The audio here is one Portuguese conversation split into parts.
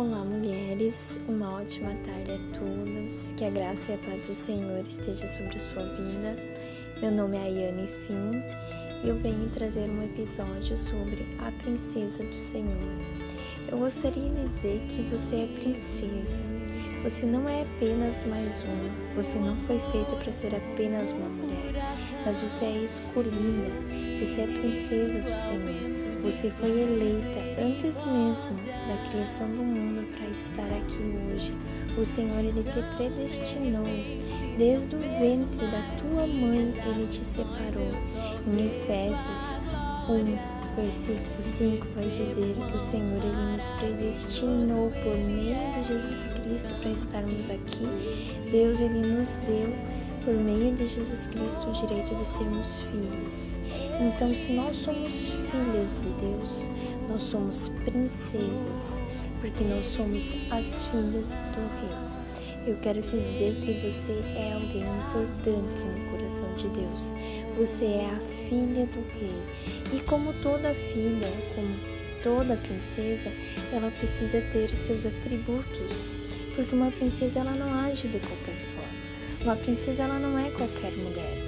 Olá, mulheres, uma ótima tarde a todas, que a graça e a paz do Senhor esteja sobre a sua vida. Meu nome é Ayane Fim e eu venho trazer um episódio sobre a princesa do Senhor. Eu gostaria de dizer que você é princesa. Você não é apenas mais uma, você não foi feita para ser apenas uma mulher, mas você é escolhida, você é princesa do Senhor. Você foi eleita antes mesmo da criação do mundo para estar aqui hoje. O Senhor ele te predestinou. Desde o ventre da tua mãe ele te separou. Em Efésios 1, versículo 5 vai dizer que o Senhor ele nos predestinou por meio de Jesus Cristo para estarmos aqui. Deus ele nos deu por meio de Jesus Cristo o direito de sermos filhos. Então, se nós somos filhas de Deus, nós somos princesas, porque nós somos as filhas do Rei. Eu quero te dizer que você é alguém importante no coração de Deus. Você é a filha do Rei. E como toda filha, como toda princesa, ela precisa ter os seus atributos, porque uma princesa ela não age de qualquer forma. Uma princesa ela não é qualquer mulher.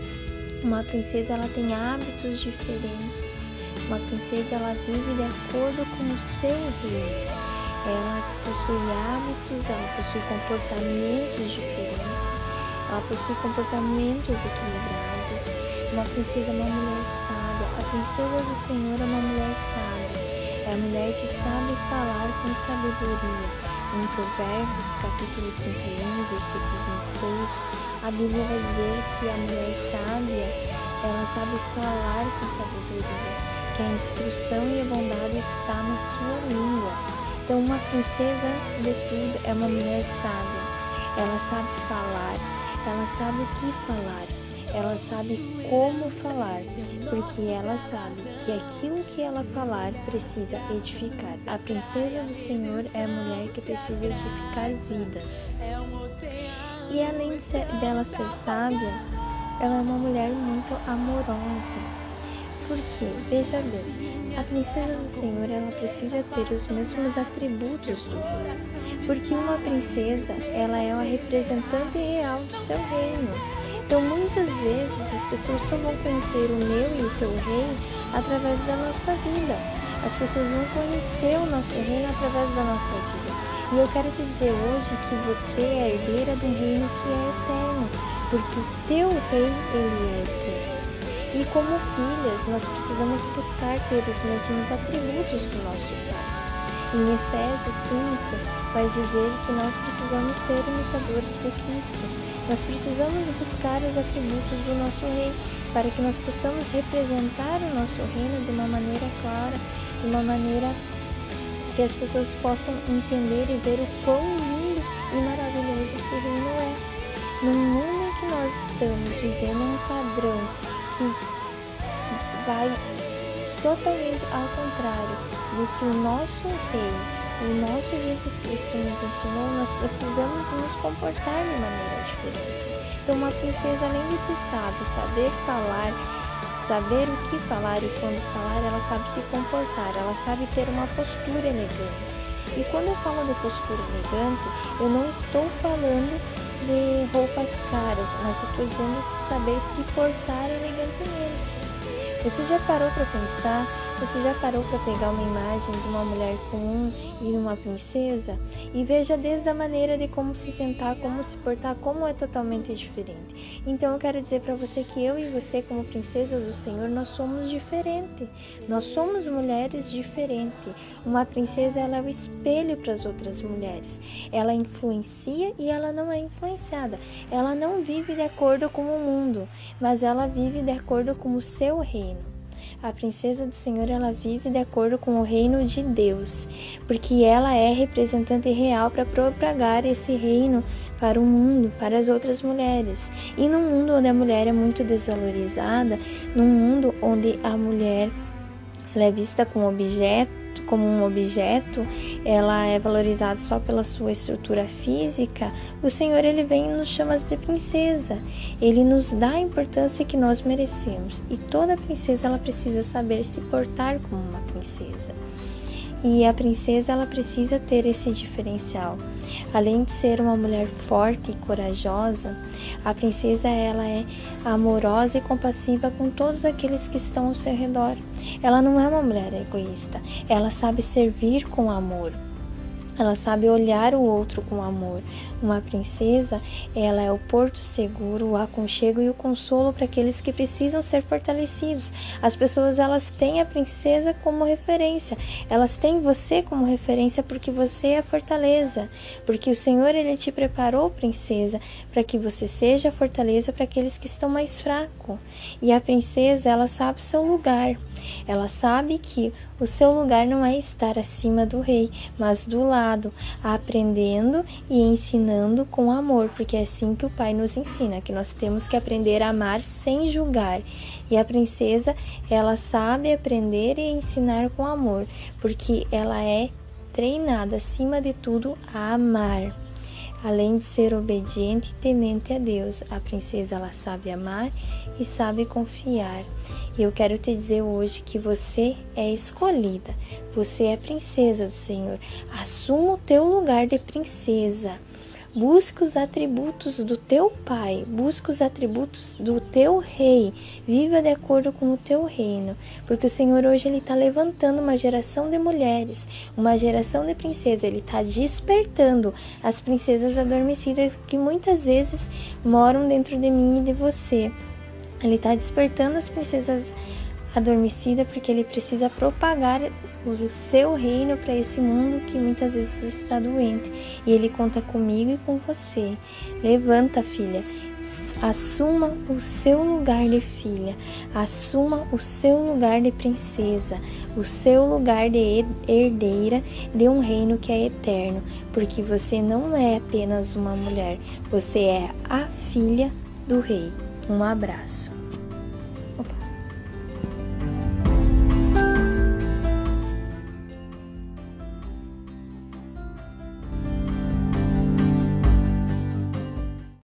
Uma princesa ela tem hábitos diferentes. Uma princesa ela vive de acordo com o seu rei. Ela possui hábitos, ela possui comportamentos diferentes. Ela possui comportamentos equilibrados. Uma princesa é uma mulher sábia. A princesa do Senhor é uma mulher sábia. É a mulher que sabe falar com sabedoria em Provérbios, capítulo 31, versículo 26, a Bíblia vai dizer que a mulher sábia, ela sabe falar com sabedoria, que a instrução e a bondade está na sua língua. Então, uma princesa, antes de tudo, é uma mulher sábia. Ela sabe falar, ela sabe o que falar, ela sabe como falar, porque ela sabe que aquilo que ela falar precisa edificar. A princesa do Senhor é a mulher que precisa edificar vidas. E além dela ser sábia, ela é uma mulher muito amorosa. Porque, veja bem, a princesa do Senhor ela precisa ter os mesmos atributos do rei. Porque uma princesa, ela é uma representante real do seu reino. Então, muitas vezes, as pessoas só vão conhecer o meu e o teu rei através da nossa vida. As pessoas vão conhecer o nosso reino através da nossa vida. E eu quero te dizer hoje que você é herdeira do reino que é eterno, porque o teu rei, ele é eterno. E como filhas, nós precisamos buscar ter os mesmos atributos do nosso Pai. Em Efésios 5, vai dizer que nós precisamos ser imitadores de Cristo. Nós precisamos buscar os atributos do nosso rei para que nós possamos representar o nosso reino de uma maneira clara, de uma maneira que as pessoas possam entender e ver o quão lindo e maravilhoso esse reino é. No mundo em que nós estamos vivendo um padrão que vai totalmente ao contrário do que o nosso rei o nosso Jesus Cristo nos ensinou, nós precisamos nos comportar de maneira diferente. Então, uma princesa, além de ser sábia, saber falar, saber o que falar e quando falar, ela sabe se comportar, ela sabe ter uma postura elegante. E quando eu falo de postura elegante, eu não estou falando de roupas caras, mas eu estou dizendo saber se portar elegantemente. Você já parou para pensar? Você já parou para pegar uma imagem de uma mulher comum e uma princesa e veja desde a maneira de como se sentar, como se portar, como é totalmente diferente. Então eu quero dizer para você que eu e você como princesas do Senhor, nós somos diferentes. Nós somos mulheres diferentes. Uma princesa ela é o espelho para as outras mulheres. Ela influencia e ela não é influenciada. Ela não vive de acordo com o mundo, mas ela vive de acordo com o seu reino. A princesa do Senhor ela vive de acordo com o reino de Deus, porque ela é representante real para propagar esse reino para o mundo, para as outras mulheres. E num mundo onde a mulher é muito desvalorizada, num mundo onde a mulher é vista como objeto como um objeto, ela é valorizada só pela sua estrutura física, o Senhor ele vem e nos chama de princesa. Ele nos dá a importância que nós merecemos. E toda princesa ela precisa saber se portar como uma princesa. E a princesa ela precisa ter esse diferencial. Além de ser uma mulher forte e corajosa, a princesa ela é amorosa e compassiva com todos aqueles que estão ao seu redor. Ela não é uma mulher egoísta, ela sabe servir com amor. Ela sabe olhar o outro com amor. Uma princesa, ela é o porto seguro, o aconchego e o consolo para aqueles que precisam ser fortalecidos. As pessoas, elas têm a princesa como referência. Elas têm você como referência porque você é a fortaleza. Porque o Senhor, ele te preparou, princesa, para que você seja a fortaleza para aqueles que estão mais fracos. E a princesa, ela sabe o seu lugar. Ela sabe que o seu lugar não é estar acima do rei, mas do lado, aprendendo e ensinando com amor, porque é assim que o Pai nos ensina, que nós temos que aprender a amar sem julgar. E a princesa, ela sabe aprender e ensinar com amor, porque ela é treinada acima de tudo a amar. Além de ser obediente e temente a Deus, a princesa ela sabe amar e sabe confiar. E eu quero te dizer hoje que você é escolhida, você é princesa do Senhor. Assuma o teu lugar de princesa. Busca os atributos do teu pai, busca os atributos do teu rei. Viva de acordo com o teu reino, porque o Senhor hoje ele está levantando uma geração de mulheres, uma geração de princesas. Ele está despertando as princesas adormecidas que muitas vezes moram dentro de mim e de você. Ele está despertando as princesas adormecidas porque ele precisa propagar o seu reino para esse mundo que muitas vezes está doente. E Ele conta comigo e com você. Levanta, filha. Assuma o seu lugar de filha, assuma o seu lugar de princesa, o seu lugar de herdeira de um reino que é eterno, porque você não é apenas uma mulher, você é a filha do rei. Um abraço.